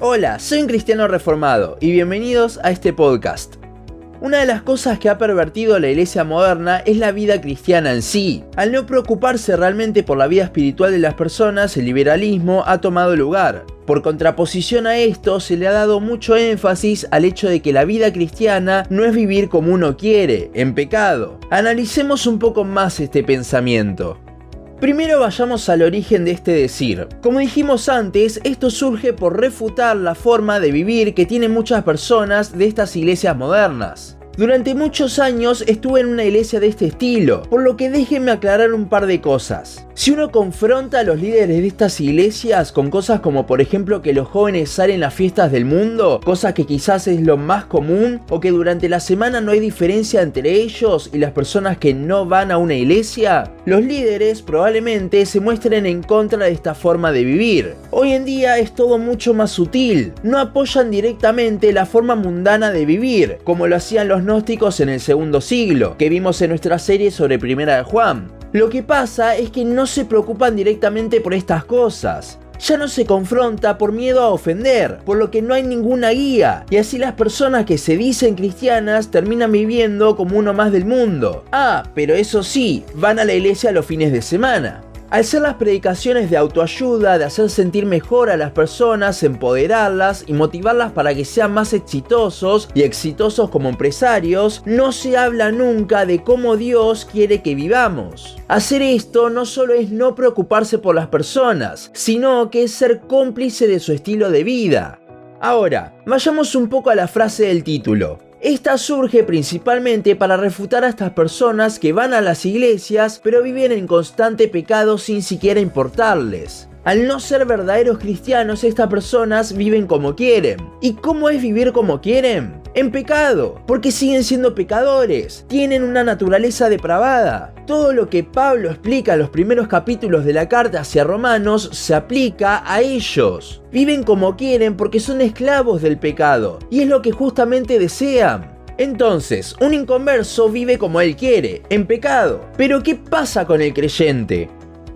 Hola, soy un cristiano reformado y bienvenidos a este podcast. Una de las cosas que ha pervertido la iglesia moderna es la vida cristiana en sí. Al no preocuparse realmente por la vida espiritual de las personas, el liberalismo ha tomado lugar. Por contraposición a esto, se le ha dado mucho énfasis al hecho de que la vida cristiana no es vivir como uno quiere, en pecado. Analicemos un poco más este pensamiento. Primero vayamos al origen de este decir. Como dijimos antes, esto surge por refutar la forma de vivir que tienen muchas personas de estas iglesias modernas. Durante muchos años estuve en una iglesia de este estilo, por lo que déjenme aclarar un par de cosas. Si uno confronta a los líderes de estas iglesias con cosas como por ejemplo que los jóvenes salen a fiestas del mundo, cosa que quizás es lo más común, o que durante la semana no hay diferencia entre ellos y las personas que no van a una iglesia, los líderes probablemente se muestren en contra de esta forma de vivir. Hoy en día es todo mucho más sutil, no apoyan directamente la forma mundana de vivir, como lo hacían los gnósticos en el segundo siglo, que vimos en nuestra serie sobre Primera de Juan. Lo que pasa es que no se preocupan directamente por estas cosas. Ya no se confronta por miedo a ofender, por lo que no hay ninguna guía, y así las personas que se dicen cristianas terminan viviendo como uno más del mundo. Ah, pero eso sí, van a la iglesia los fines de semana. Al ser las predicaciones de autoayuda, de hacer sentir mejor a las personas, empoderarlas y motivarlas para que sean más exitosos y exitosos como empresarios, no se habla nunca de cómo Dios quiere que vivamos. Hacer esto no solo es no preocuparse por las personas, sino que es ser cómplice de su estilo de vida. Ahora, vayamos un poco a la frase del título. Esta surge principalmente para refutar a estas personas que van a las iglesias pero viven en constante pecado sin siquiera importarles. Al no ser verdaderos cristianos, estas personas viven como quieren. ¿Y cómo es vivir como quieren? En pecado, porque siguen siendo pecadores, tienen una naturaleza depravada. Todo lo que Pablo explica en los primeros capítulos de la carta hacia Romanos se aplica a ellos. Viven como quieren porque son esclavos del pecado, y es lo que justamente desean. Entonces, un inconverso vive como él quiere, en pecado. Pero ¿qué pasa con el creyente?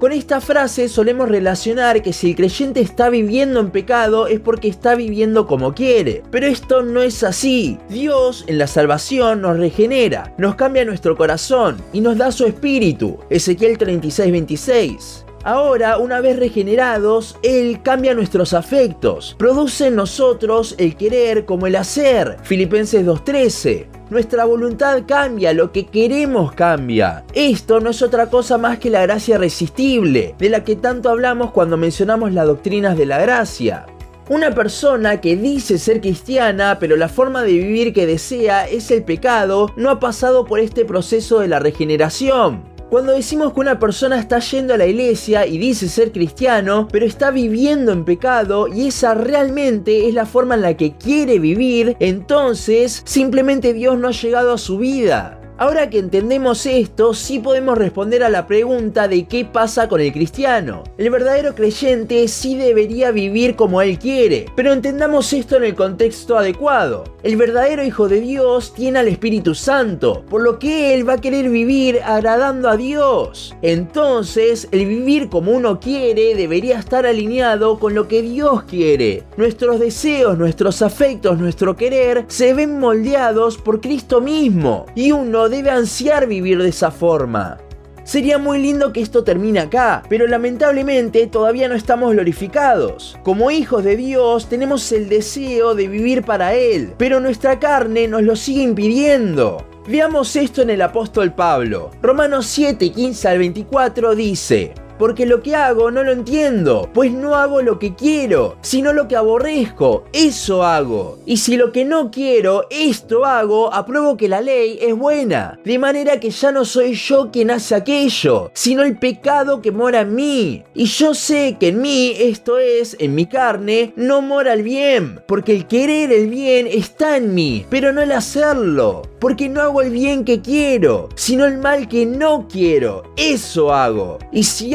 Con esta frase solemos relacionar que si el creyente está viviendo en pecado es porque está viviendo como quiere. Pero esto no es así. Dios en la salvación nos regenera, nos cambia nuestro corazón y nos da su espíritu. Ezequiel 36:26. Ahora, una vez regenerados, Él cambia nuestros afectos, produce en nosotros el querer como el hacer. Filipenses 2.13. Nuestra voluntad cambia, lo que queremos cambia. Esto no es otra cosa más que la gracia irresistible, de la que tanto hablamos cuando mencionamos las doctrinas de la gracia. Una persona que dice ser cristiana, pero la forma de vivir que desea es el pecado, no ha pasado por este proceso de la regeneración. Cuando decimos que una persona está yendo a la iglesia y dice ser cristiano, pero está viviendo en pecado y esa realmente es la forma en la que quiere vivir, entonces simplemente Dios no ha llegado a su vida. Ahora que entendemos esto, sí podemos responder a la pregunta de qué pasa con el cristiano. El verdadero creyente sí debería vivir como él quiere, pero entendamos esto en el contexto adecuado. El verdadero Hijo de Dios tiene al Espíritu Santo, por lo que él va a querer vivir agradando a Dios. Entonces, el vivir como uno quiere debería estar alineado con lo que Dios quiere. Nuestros deseos, nuestros afectos, nuestro querer se ven moldeados por Cristo mismo y uno debe ansiar vivir de esa forma. Sería muy lindo que esto termine acá, pero lamentablemente todavía no estamos glorificados. Como hijos de Dios tenemos el deseo de vivir para Él, pero nuestra carne nos lo sigue impidiendo. Veamos esto en el apóstol Pablo. Romanos 7, 15 al 24 dice, porque lo que hago no lo entiendo, pues no hago lo que quiero, sino lo que aborrezco, eso hago. Y si lo que no quiero, esto hago, apruebo que la ley es buena, de manera que ya no soy yo quien hace aquello, sino el pecado que mora en mí. Y yo sé que en mí, esto es, en mi carne, no mora el bien, porque el querer el bien está en mí, pero no el hacerlo, porque no hago el bien que quiero, sino el mal que no quiero, eso hago. Y si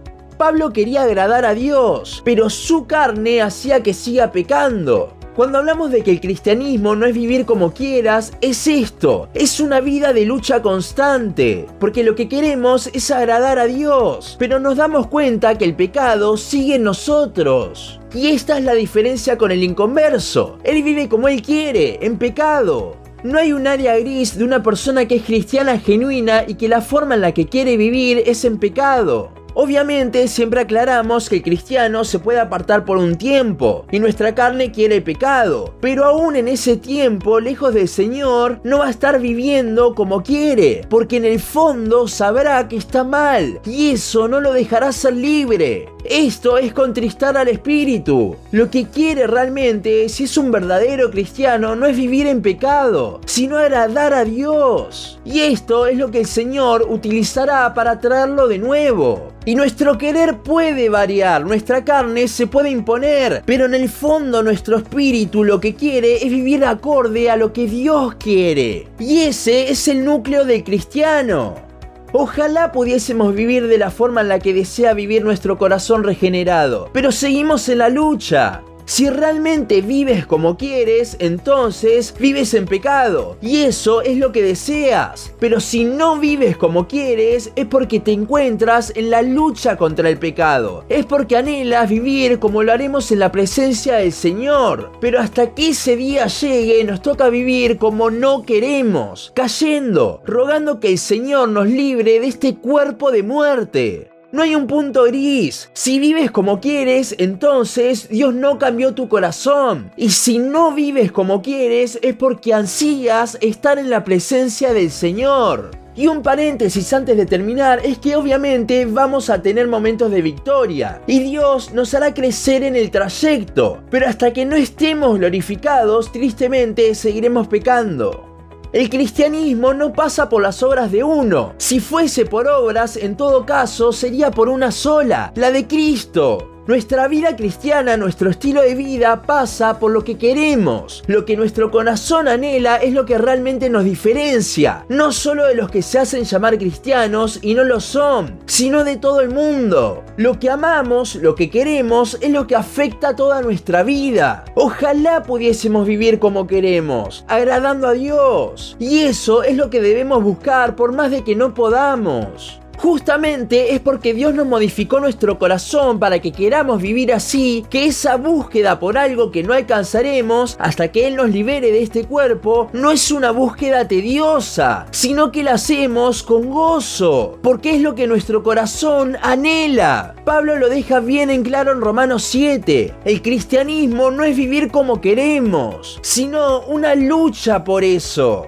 Pablo quería agradar a Dios, pero su carne hacía que siga pecando. Cuando hablamos de que el cristianismo no es vivir como quieras, es esto, es una vida de lucha constante, porque lo que queremos es agradar a Dios, pero nos damos cuenta que el pecado sigue en nosotros. Y esta es la diferencia con el inconverso, él vive como él quiere, en pecado. No hay un área gris de una persona que es cristiana genuina y que la forma en la que quiere vivir es en pecado. Obviamente siempre aclaramos que el cristiano se puede apartar por un tiempo y nuestra carne quiere el pecado, pero aún en ese tiempo, lejos del Señor, no va a estar viviendo como quiere, porque en el fondo sabrá que está mal y eso no lo dejará ser libre. Esto es contristar al espíritu. Lo que quiere realmente, si es un verdadero cristiano, no es vivir en pecado, sino agradar a Dios. Y esto es lo que el Señor utilizará para traerlo de nuevo. Y nuestro querer puede variar, nuestra carne se puede imponer, pero en el fondo nuestro espíritu lo que quiere es vivir acorde a lo que Dios quiere. Y ese es el núcleo del cristiano. Ojalá pudiésemos vivir de la forma en la que desea vivir nuestro corazón regenerado, pero seguimos en la lucha. Si realmente vives como quieres, entonces vives en pecado. Y eso es lo que deseas. Pero si no vives como quieres, es porque te encuentras en la lucha contra el pecado. Es porque anhelas vivir como lo haremos en la presencia del Señor. Pero hasta que ese día llegue, nos toca vivir como no queremos, cayendo, rogando que el Señor nos libre de este cuerpo de muerte. No hay un punto gris. Si vives como quieres, entonces Dios no cambió tu corazón. Y si no vives como quieres, es porque ansías estar en la presencia del Señor. Y un paréntesis antes de terminar es que obviamente vamos a tener momentos de victoria y Dios nos hará crecer en el trayecto, pero hasta que no estemos glorificados, tristemente seguiremos pecando. El cristianismo no pasa por las obras de uno. Si fuese por obras, en todo caso, sería por una sola, la de Cristo. Nuestra vida cristiana, nuestro estilo de vida pasa por lo que queremos. Lo que nuestro corazón anhela es lo que realmente nos diferencia. No solo de los que se hacen llamar cristianos y no lo son, sino de todo el mundo. Lo que amamos, lo que queremos, es lo que afecta toda nuestra vida. Ojalá pudiésemos vivir como queremos, agradando a Dios. Y eso es lo que debemos buscar por más de que no podamos. Justamente es porque Dios nos modificó nuestro corazón para que queramos vivir así, que esa búsqueda por algo que no alcanzaremos hasta que Él nos libere de este cuerpo no es una búsqueda tediosa, sino que la hacemos con gozo, porque es lo que nuestro corazón anhela. Pablo lo deja bien en claro en Romanos 7. El cristianismo no es vivir como queremos, sino una lucha por eso.